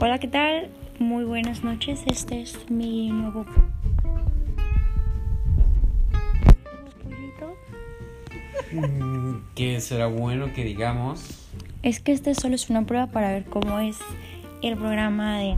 Hola, ¿qué tal? Muy buenas noches. Este es mi nuevo mm, pollito. ¿Qué será bueno que digamos? Es que este solo es una prueba para ver cómo es el programa de